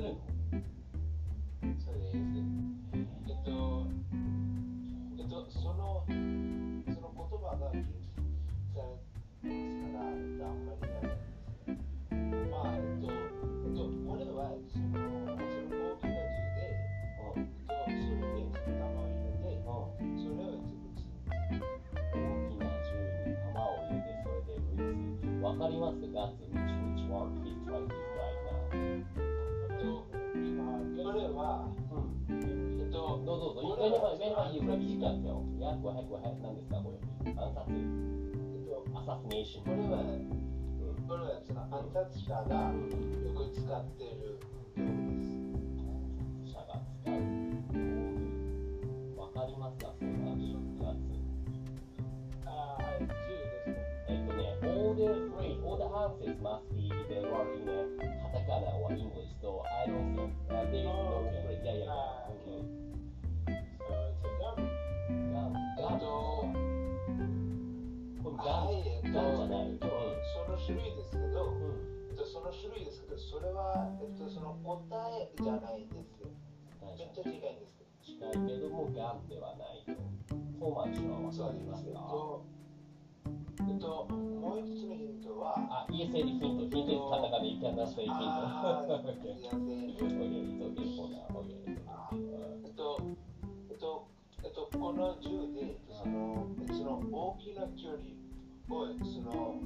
cool. はい怖い怖い何ですかこれ暗殺えっとアサスネーションこれは、うん、これはその暗殺者がよく使ってる用語です、うん、暗殺者が使う用具わかりますかそれは1月ああはい10ですねえっとね all the three all the answers must be there are in a カタカナ or English so I don't think、uh, there is no English yeah yeah なんじな、うん、その種類ですけど、うん、その種類ですけどそれは、えっと、その答えじゃないですよめっちゃ近いんですけど近いけどもがんではないとフォーマッチは分かりますがえっと、もう一つのヒントは、あ、イエセリヒント、ヒント。カタカナ、イキャンダステイヒント。あ、イエセリ。オゲリ、えっと、えっと、えっと、この銃で、その、その大きな距離。をその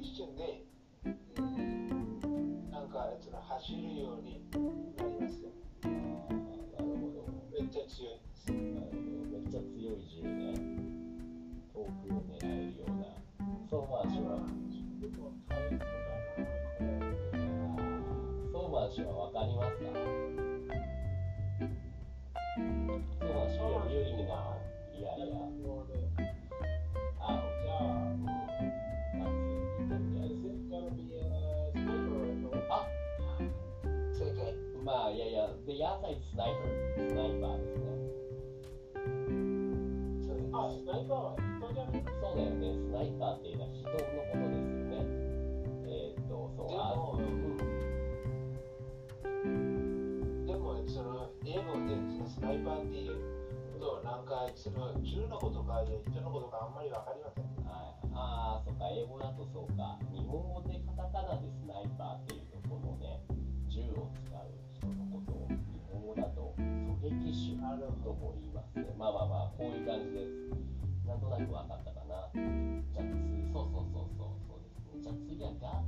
一瞬で、えー、なんかその走るようになりますよ。あなる。ほどめっちゃ強いです。なる。ほどめっちゃ強い銃ね。遠くを狙える。ような。ソーマー氏は、ソそうー氏はわかりますかソーマー氏は有利な。いやいや。ないスナイパー、スナイパーですね。あ、スナイパーは人じゃないそうだよね、スナイパーっていうのは人のことですよね。えー、っと、そう、あの、うん。でも、その、英語でスナイパーっていうことは、なんか、その、銃のことか、人のことか、あんまりわかりません。はい。ああ、そっか、英語だとそうか。日本語でカタカナでスナイパーってラルンと思います。ねまあまあまあこういう感じですなんとなく分かったかな。じゃあ次そうそうそうそうそうですね。じゃあ次はガ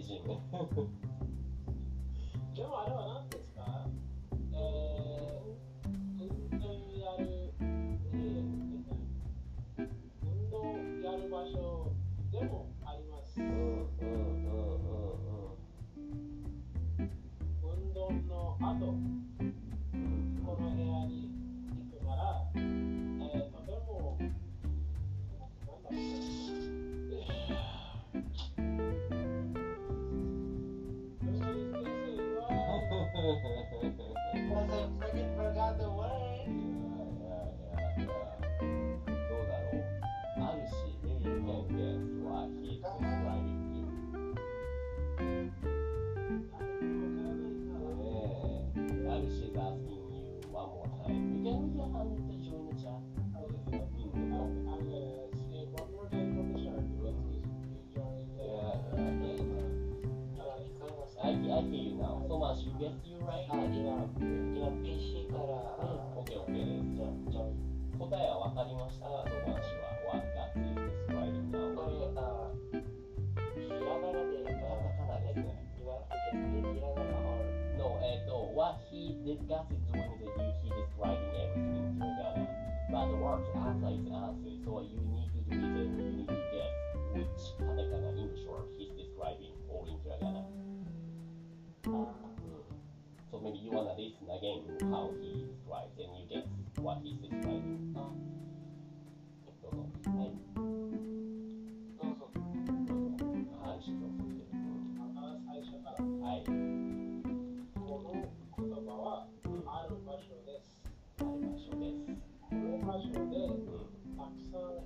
いい。Pakistan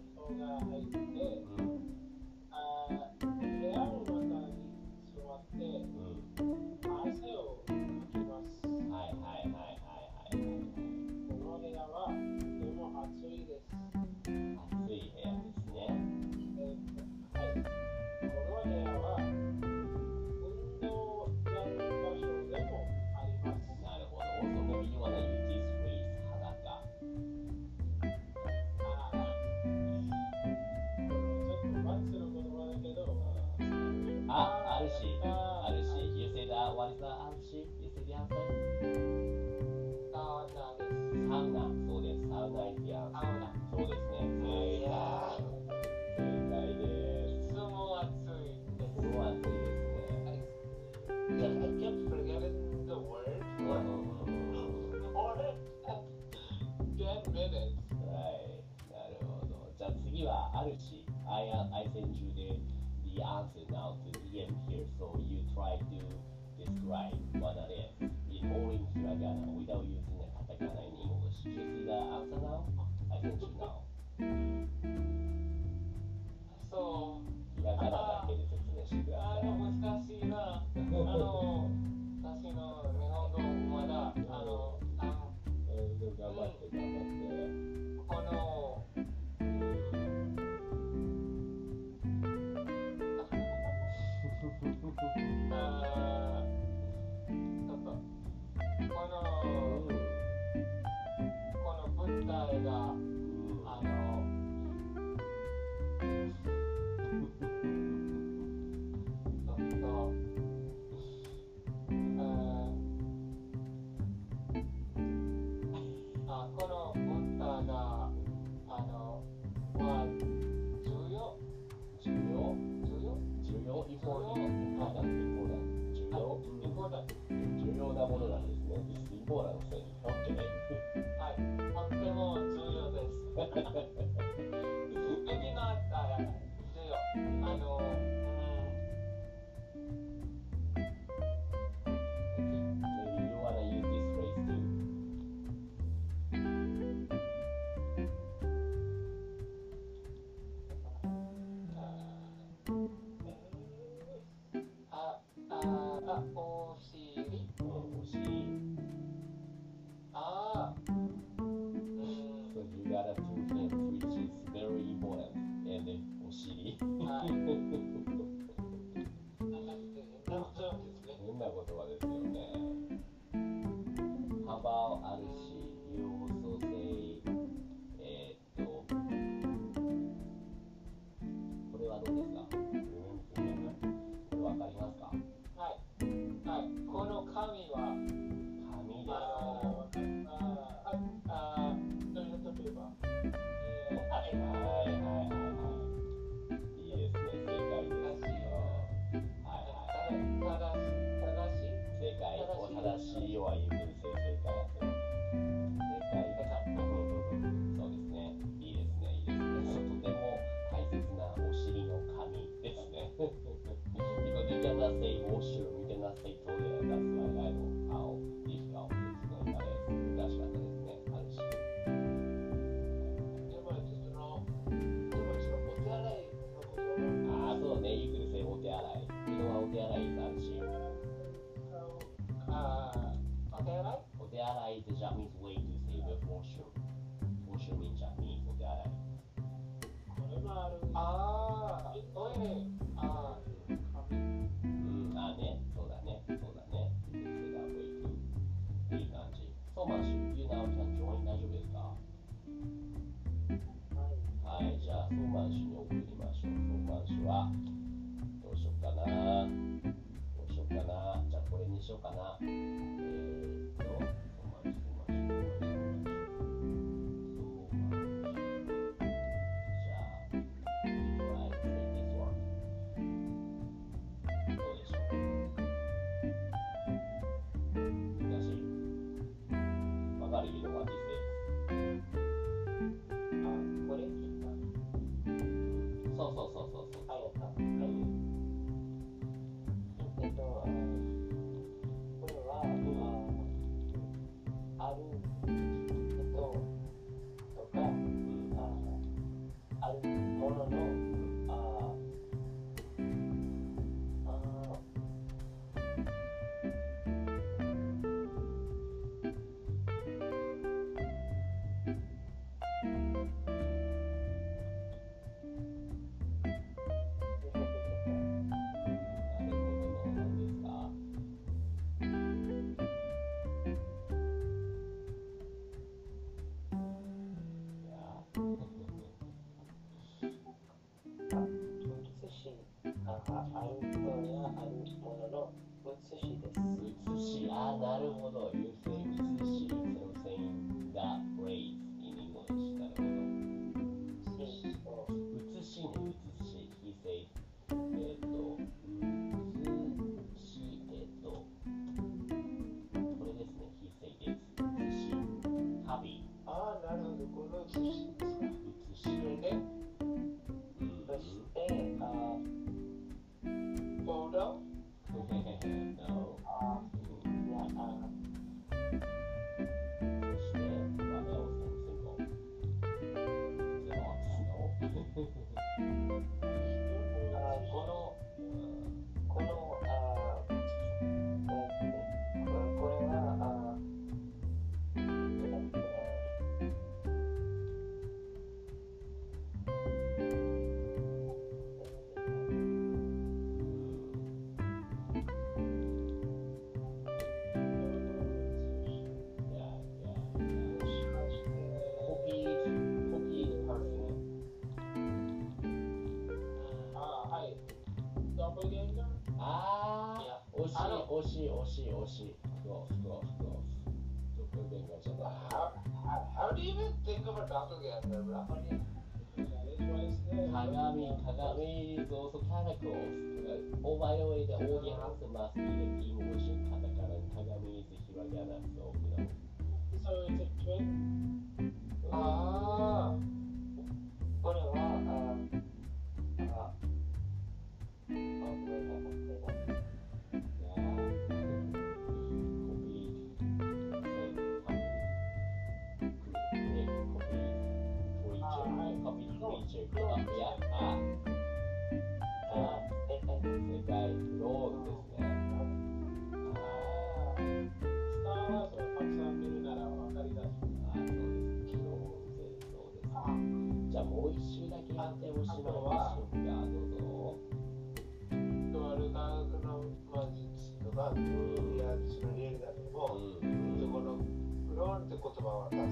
right まだね、in all in hiragana without using a katakana in English. Do you see the answer now? I can see now. そう。hiragana だけで説明してください。あの難しいな。あの Thank あ、あ。you. 惜しい惜しい惜しい。ど。っと。鏡鏡そうそキャラクタ。言葉は。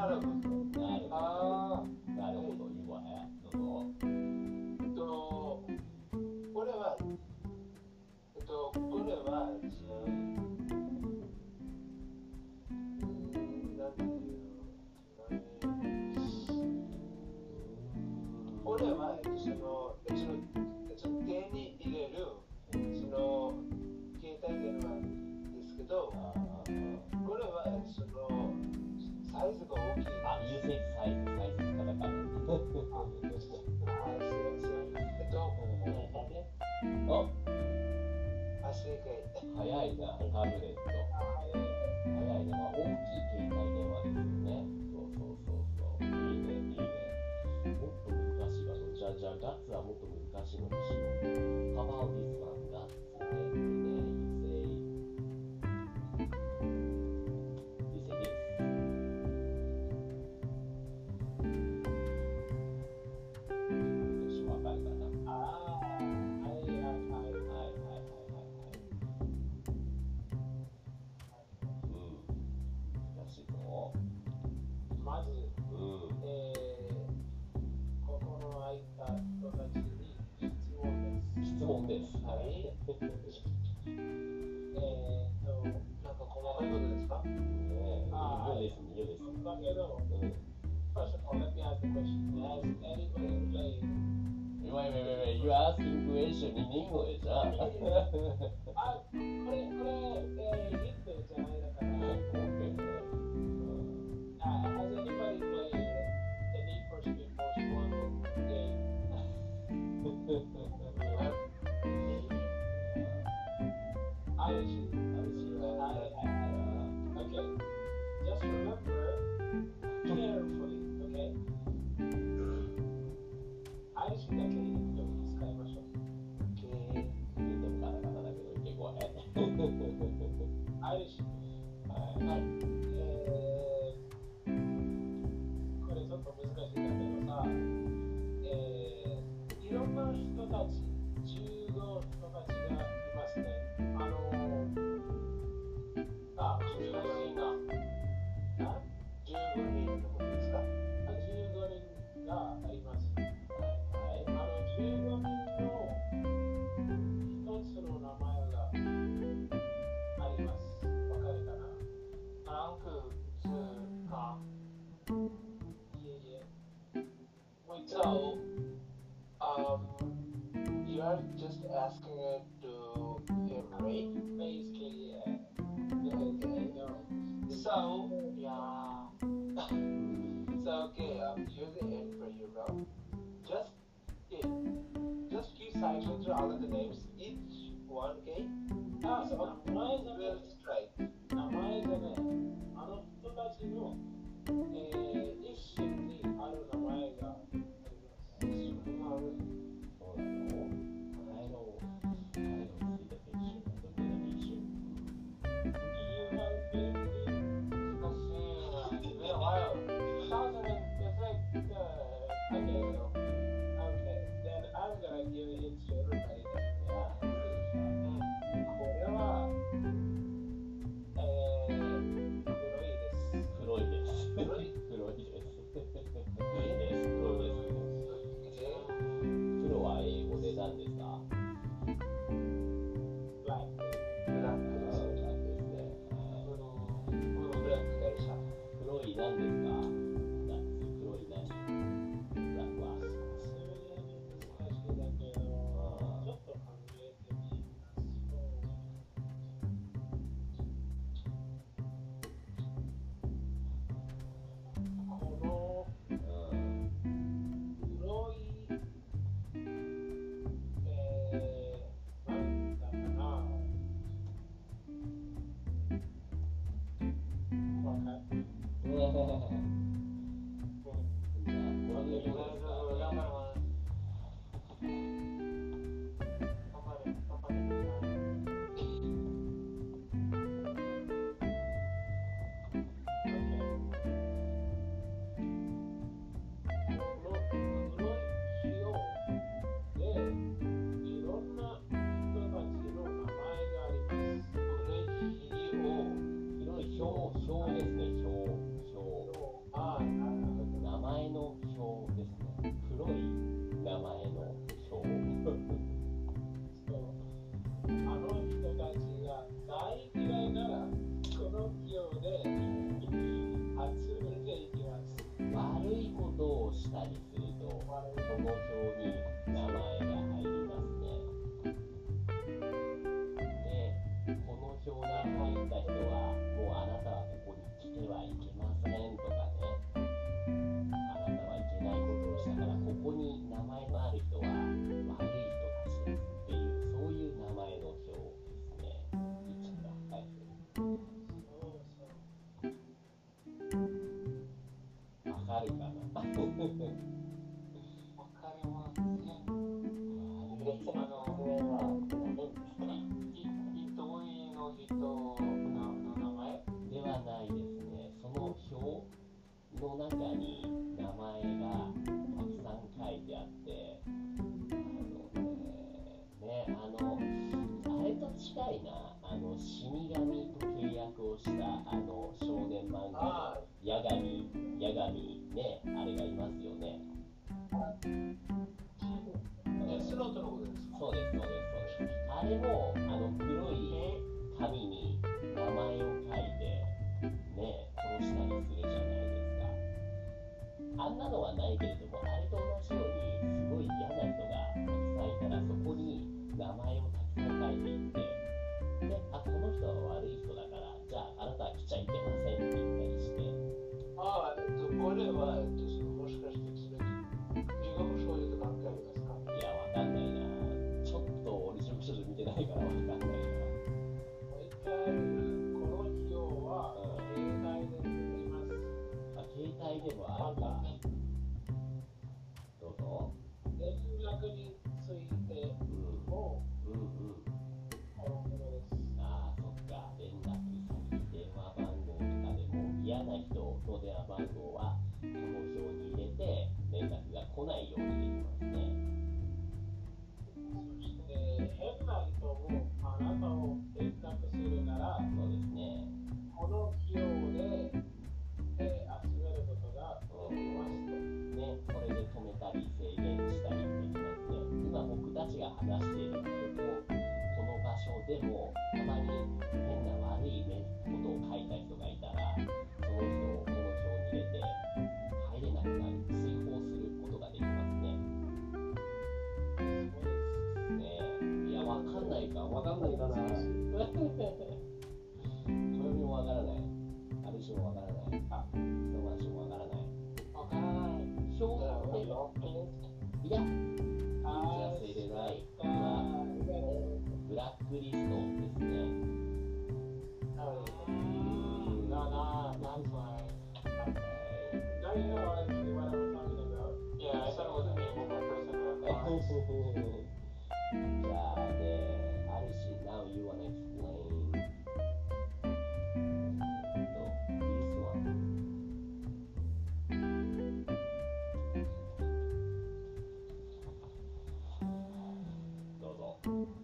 not a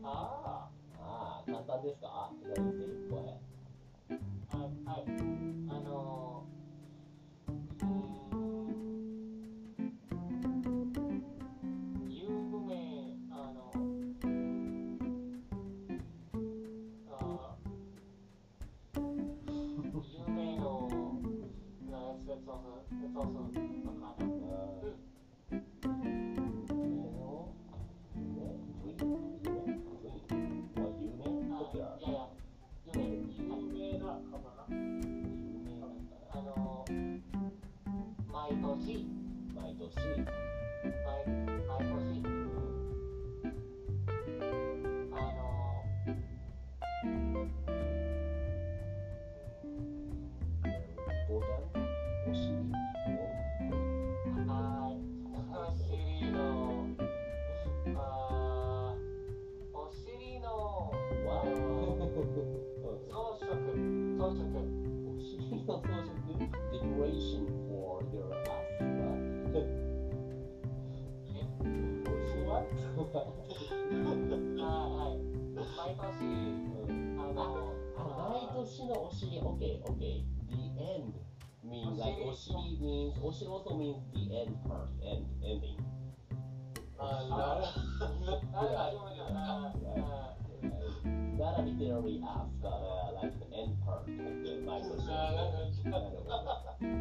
ああ、簡単ですか？左手へ。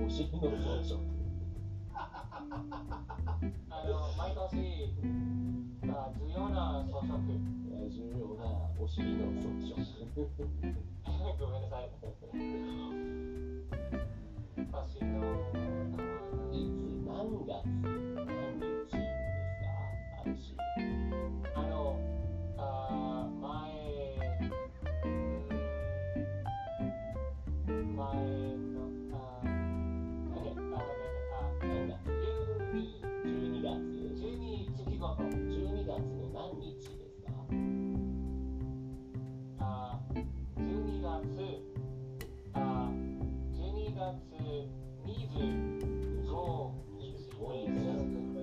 お尻の装飾。あの毎年、まあ、重要な装飾。重要なお尻の装飾。ごめんなさい。ま あ、新郎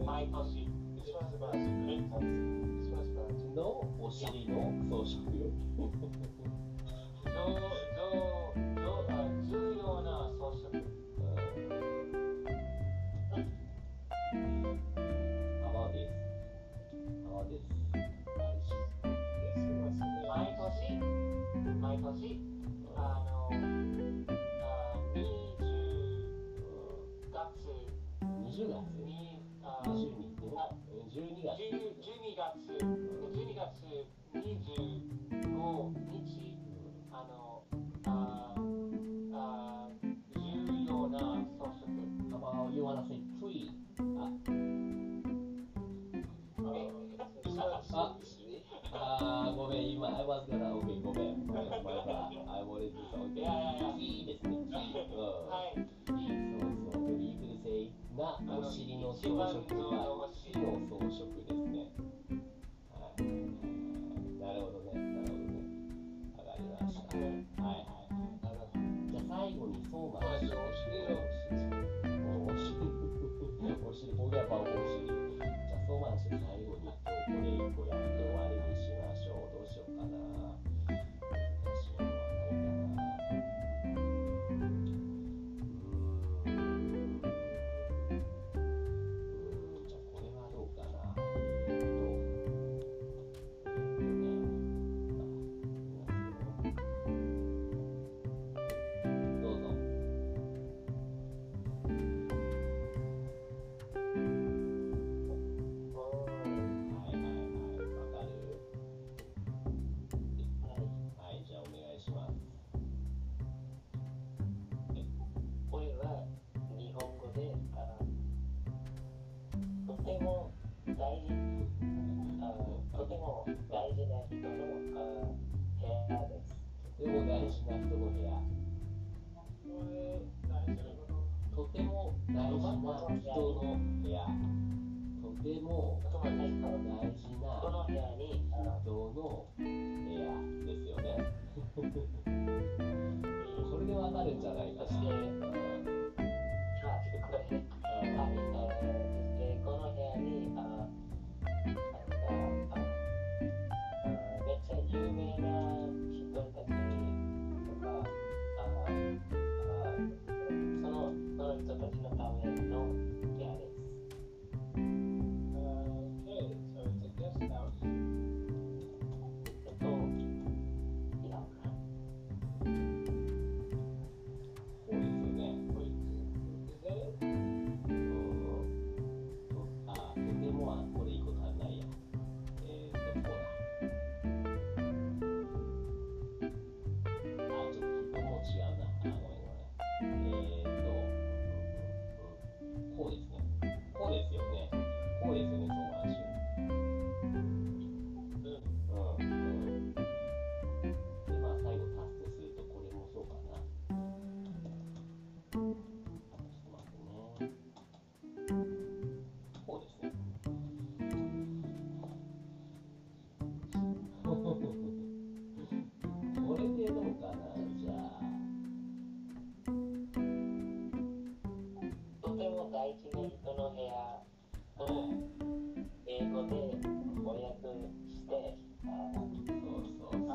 毎年クリマスバー、ーのお尻の装飾。その部屋を英語で翻訳して、そうそうそう。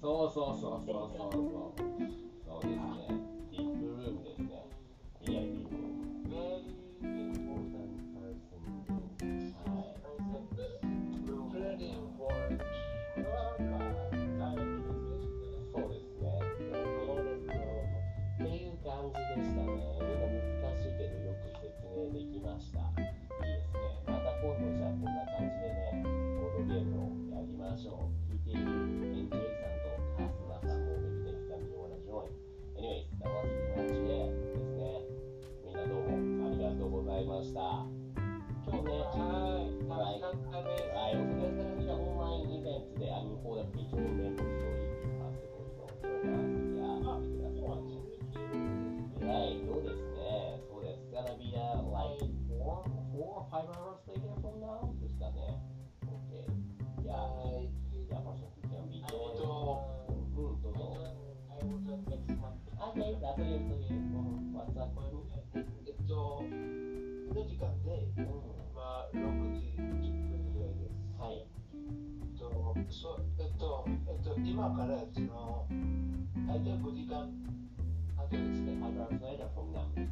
そうそうそうそうそう。そうですね。からその大体5時間半ですね。トランスレーター from now です